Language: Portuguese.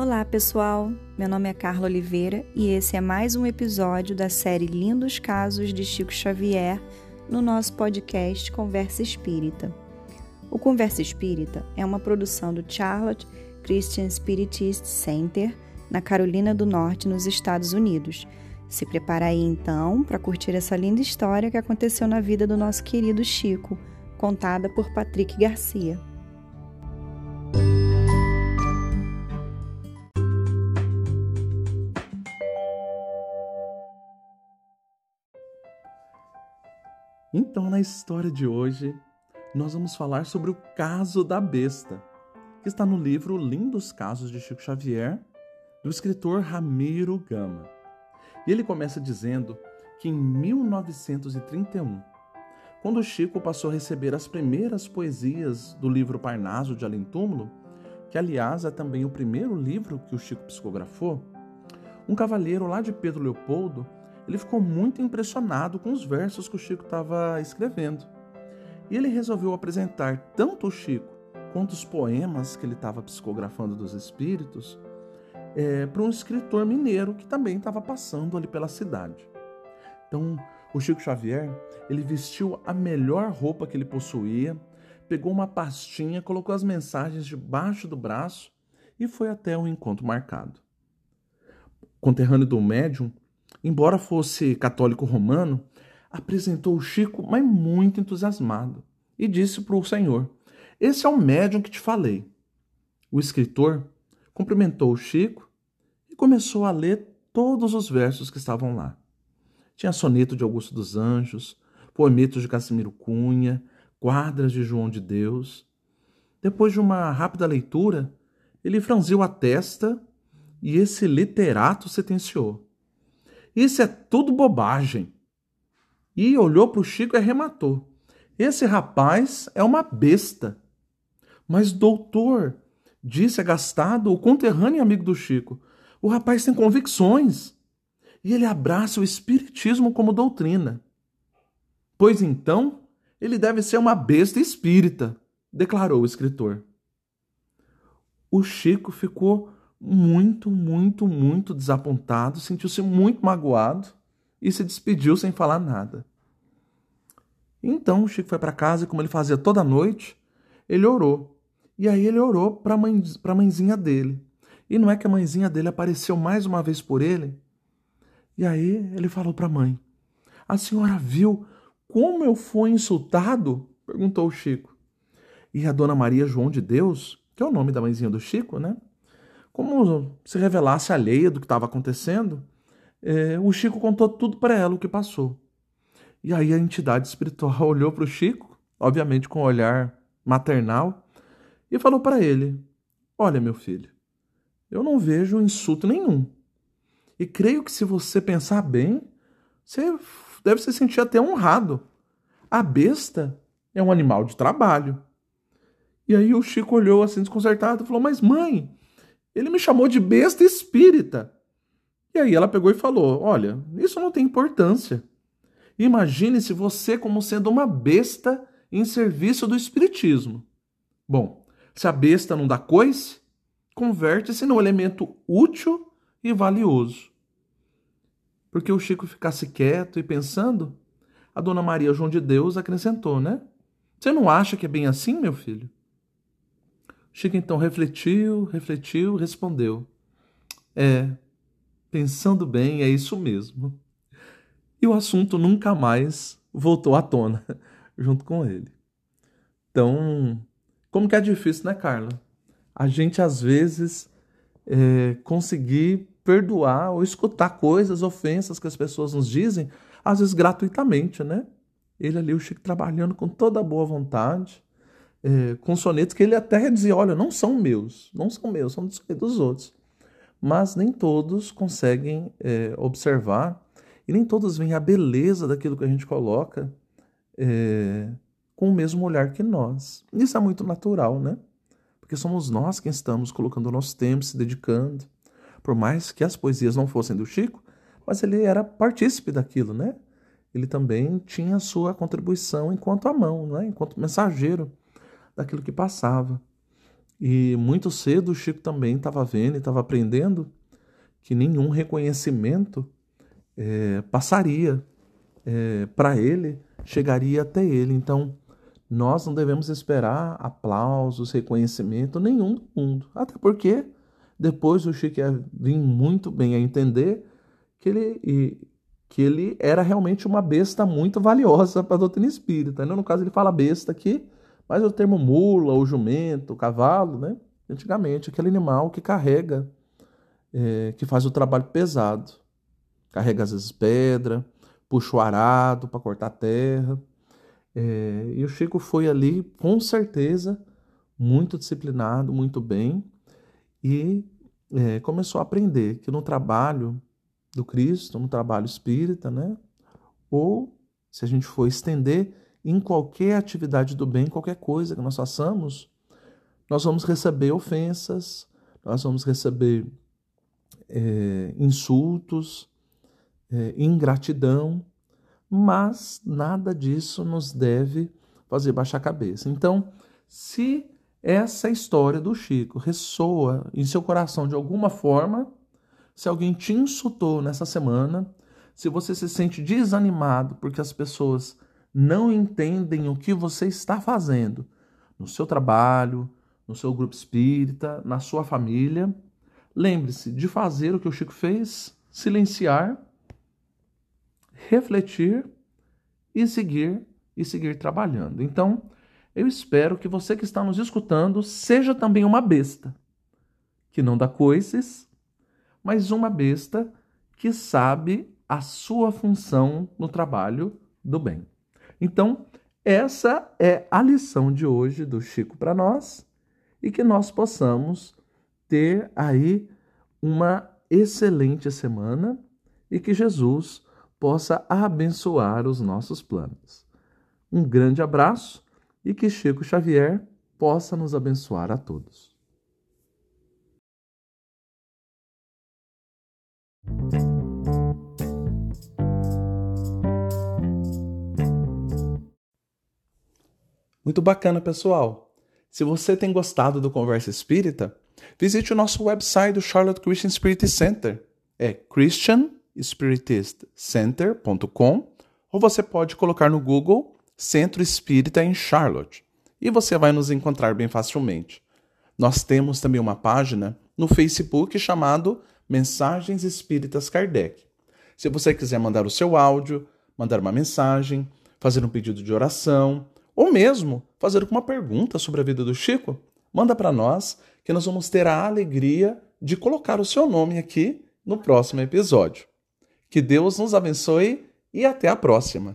Olá, pessoal. Meu nome é Carla Oliveira e esse é mais um episódio da série Lindos Casos de Chico Xavier no nosso podcast Conversa Espírita. O Conversa Espírita é uma produção do Charlotte Christian Spiritist Center, na Carolina do Norte, nos Estados Unidos. Se prepara aí então para curtir essa linda história que aconteceu na vida do nosso querido Chico, contada por Patrick Garcia. Então, na história de hoje, nós vamos falar sobre o caso da besta, que está no livro Lindos Casos de Chico Xavier, do escritor Ramiro Gama. E ele começa dizendo que em 1931, quando Chico passou a receber as primeiras poesias do livro Parnaso de Além Túmulo, que aliás é também o primeiro livro que o Chico psicografou, um cavalheiro lá de Pedro Leopoldo ele ficou muito impressionado com os versos que o Chico estava escrevendo. E ele resolveu apresentar tanto o Chico quanto os poemas que ele estava psicografando dos espíritos é, para um escritor mineiro que também estava passando ali pela cidade. Então, o Chico Xavier, ele vestiu a melhor roupa que ele possuía, pegou uma pastinha, colocou as mensagens debaixo do braço e foi até o encontro marcado. Conterrâneo do médium, embora fosse católico romano, apresentou o Chico, mas muito entusiasmado, e disse para o Senhor: Esse é o médium que te falei. O escritor cumprimentou o Chico e começou a ler todos os versos que estavam lá. Tinha soneto de Augusto dos Anjos, poemetos de Casimiro Cunha, quadras de João de Deus. Depois de uma rápida leitura, ele franziu a testa e esse literato sentenciou. Isso é tudo bobagem. E olhou para o Chico e arrematou. Esse rapaz é uma besta. Mas, doutor, disse agastado o conterrâneo amigo do Chico, o rapaz tem convicções. E ele abraça o Espiritismo como doutrina. Pois então, ele deve ser uma besta espírita, declarou o escritor. O Chico ficou muito, muito, muito desapontado, sentiu-se muito magoado e se despediu sem falar nada. Então o Chico foi para casa e, como ele fazia toda noite, ele orou. E aí ele orou para mãe, a mãezinha dele. E não é que a mãezinha dele apareceu mais uma vez por ele? E aí ele falou para a mãe: A senhora viu como eu fui insultado? perguntou o Chico. E a dona Maria João de Deus, que é o nome da mãezinha do Chico, né? Como se revelasse alheia do que estava acontecendo, é, o Chico contou tudo para ela o que passou. E aí a entidade espiritual olhou para o Chico, obviamente com um olhar maternal, e falou para ele: Olha, meu filho, eu não vejo insulto nenhum. E creio que se você pensar bem, você deve se sentir até honrado. A besta é um animal de trabalho. E aí o Chico olhou assim desconcertado e falou: Mas mãe, ele me chamou de besta espírita. E aí ela pegou e falou: Olha, isso não tem importância. Imagine-se você como sendo uma besta em serviço do espiritismo. Bom, se a besta não dá coice, converte-se num elemento útil e valioso. Porque o Chico ficasse quieto e pensando, a dona Maria João de Deus acrescentou, né? Você não acha que é bem assim, meu filho? Chico então refletiu, refletiu, respondeu: É, pensando bem, é isso mesmo. E o assunto nunca mais voltou à tona junto com ele. Então, como que é difícil, né, Carla? A gente às vezes é, conseguir perdoar ou escutar coisas, ofensas que as pessoas nos dizem, às vezes gratuitamente, né? Ele ali, o Chico, trabalhando com toda a boa vontade, é, com sonetos que ele até dizia: olha, não são meus, não são meus, são dos outros. Mas nem todos conseguem é, observar e nem todos veem a beleza daquilo que a gente coloca é, com o mesmo olhar que nós. Isso é muito natural, né? Porque somos nós quem estamos colocando o nosso tempo, se dedicando. Por mais que as poesias não fossem do Chico, mas ele era partícipe daquilo, né? Ele também tinha sua contribuição enquanto a mão, né? enquanto mensageiro daquilo que passava. E muito cedo o Chico também estava vendo e estava aprendendo que nenhum reconhecimento é, passaria é, para ele, chegaria até ele. Então, nós não devemos esperar aplausos, reconhecimento nenhum do mundo. Até porque depois o Chico ia vir muito bem a entender que ele, que ele era realmente uma besta muito valiosa para a doutrina espírita. Né? No caso, ele fala besta aqui, mas o termo mula, o jumento, o cavalo, né? antigamente, aquele animal que carrega, é, que faz o trabalho pesado. Carrega às vezes pedra, puxa o arado para cortar a terra. É, e o Chico foi ali, com certeza, muito disciplinado, muito bem, e é, começou a aprender que no trabalho do Cristo, no trabalho espírita, né? ou se a gente for estender em qualquer atividade do bem, qualquer coisa que nós façamos, nós vamos receber ofensas, nós vamos receber é, insultos, é, ingratidão, mas nada disso nos deve fazer baixar a cabeça. Então, se essa história do Chico ressoa em seu coração de alguma forma, se alguém te insultou nessa semana, se você se sente desanimado porque as pessoas não entendem o que você está fazendo no seu trabalho, no seu grupo espírita, na sua família, lembre-se de fazer o que o Chico fez, silenciar refletir e seguir e seguir trabalhando. Então, eu espero que você que está nos escutando seja também uma besta que não dá coices, mas uma besta que sabe a sua função no trabalho do bem. Então, essa é a lição de hoje do Chico para nós e que nós possamos ter aí uma excelente semana e que Jesus possa abençoar os nossos planos. Um grande abraço e que Chico Xavier possa nos abençoar a todos. Muito bacana, pessoal. Se você tem gostado do Conversa Espírita, visite o nosso website do Charlotte Christian Spirit Center. É Christian spiritistcenter.com ou você pode colocar no Google Centro Espírita em Charlotte e você vai nos encontrar bem facilmente. Nós temos também uma página no Facebook chamado Mensagens Espíritas Kardec. Se você quiser mandar o seu áudio, mandar uma mensagem, fazer um pedido de oração ou mesmo fazer uma pergunta sobre a vida do Chico, manda para nós que nós vamos ter a alegria de colocar o seu nome aqui no próximo episódio. Que Deus nos abençoe e até a próxima.